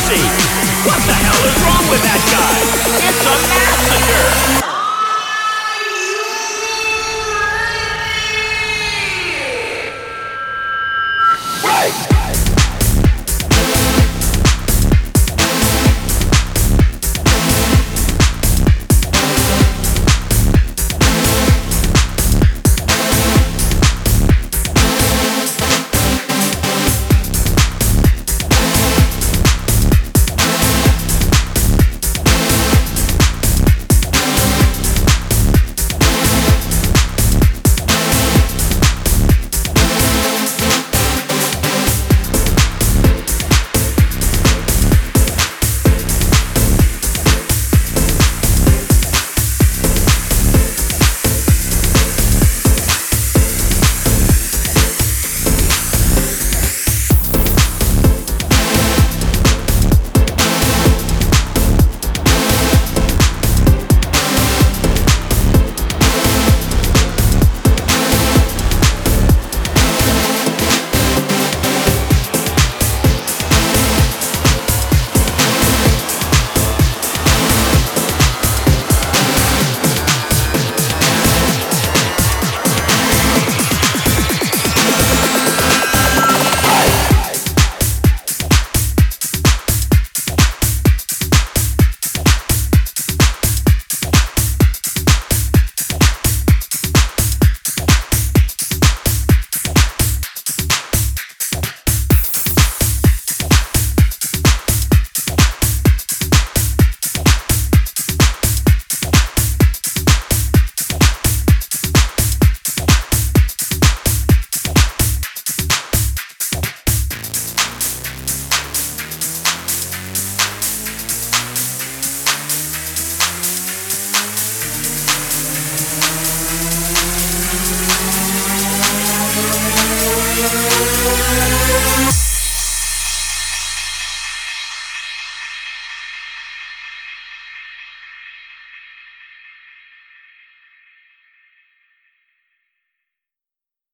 crazy. What the hell is wrong with that guy? It's a massacre.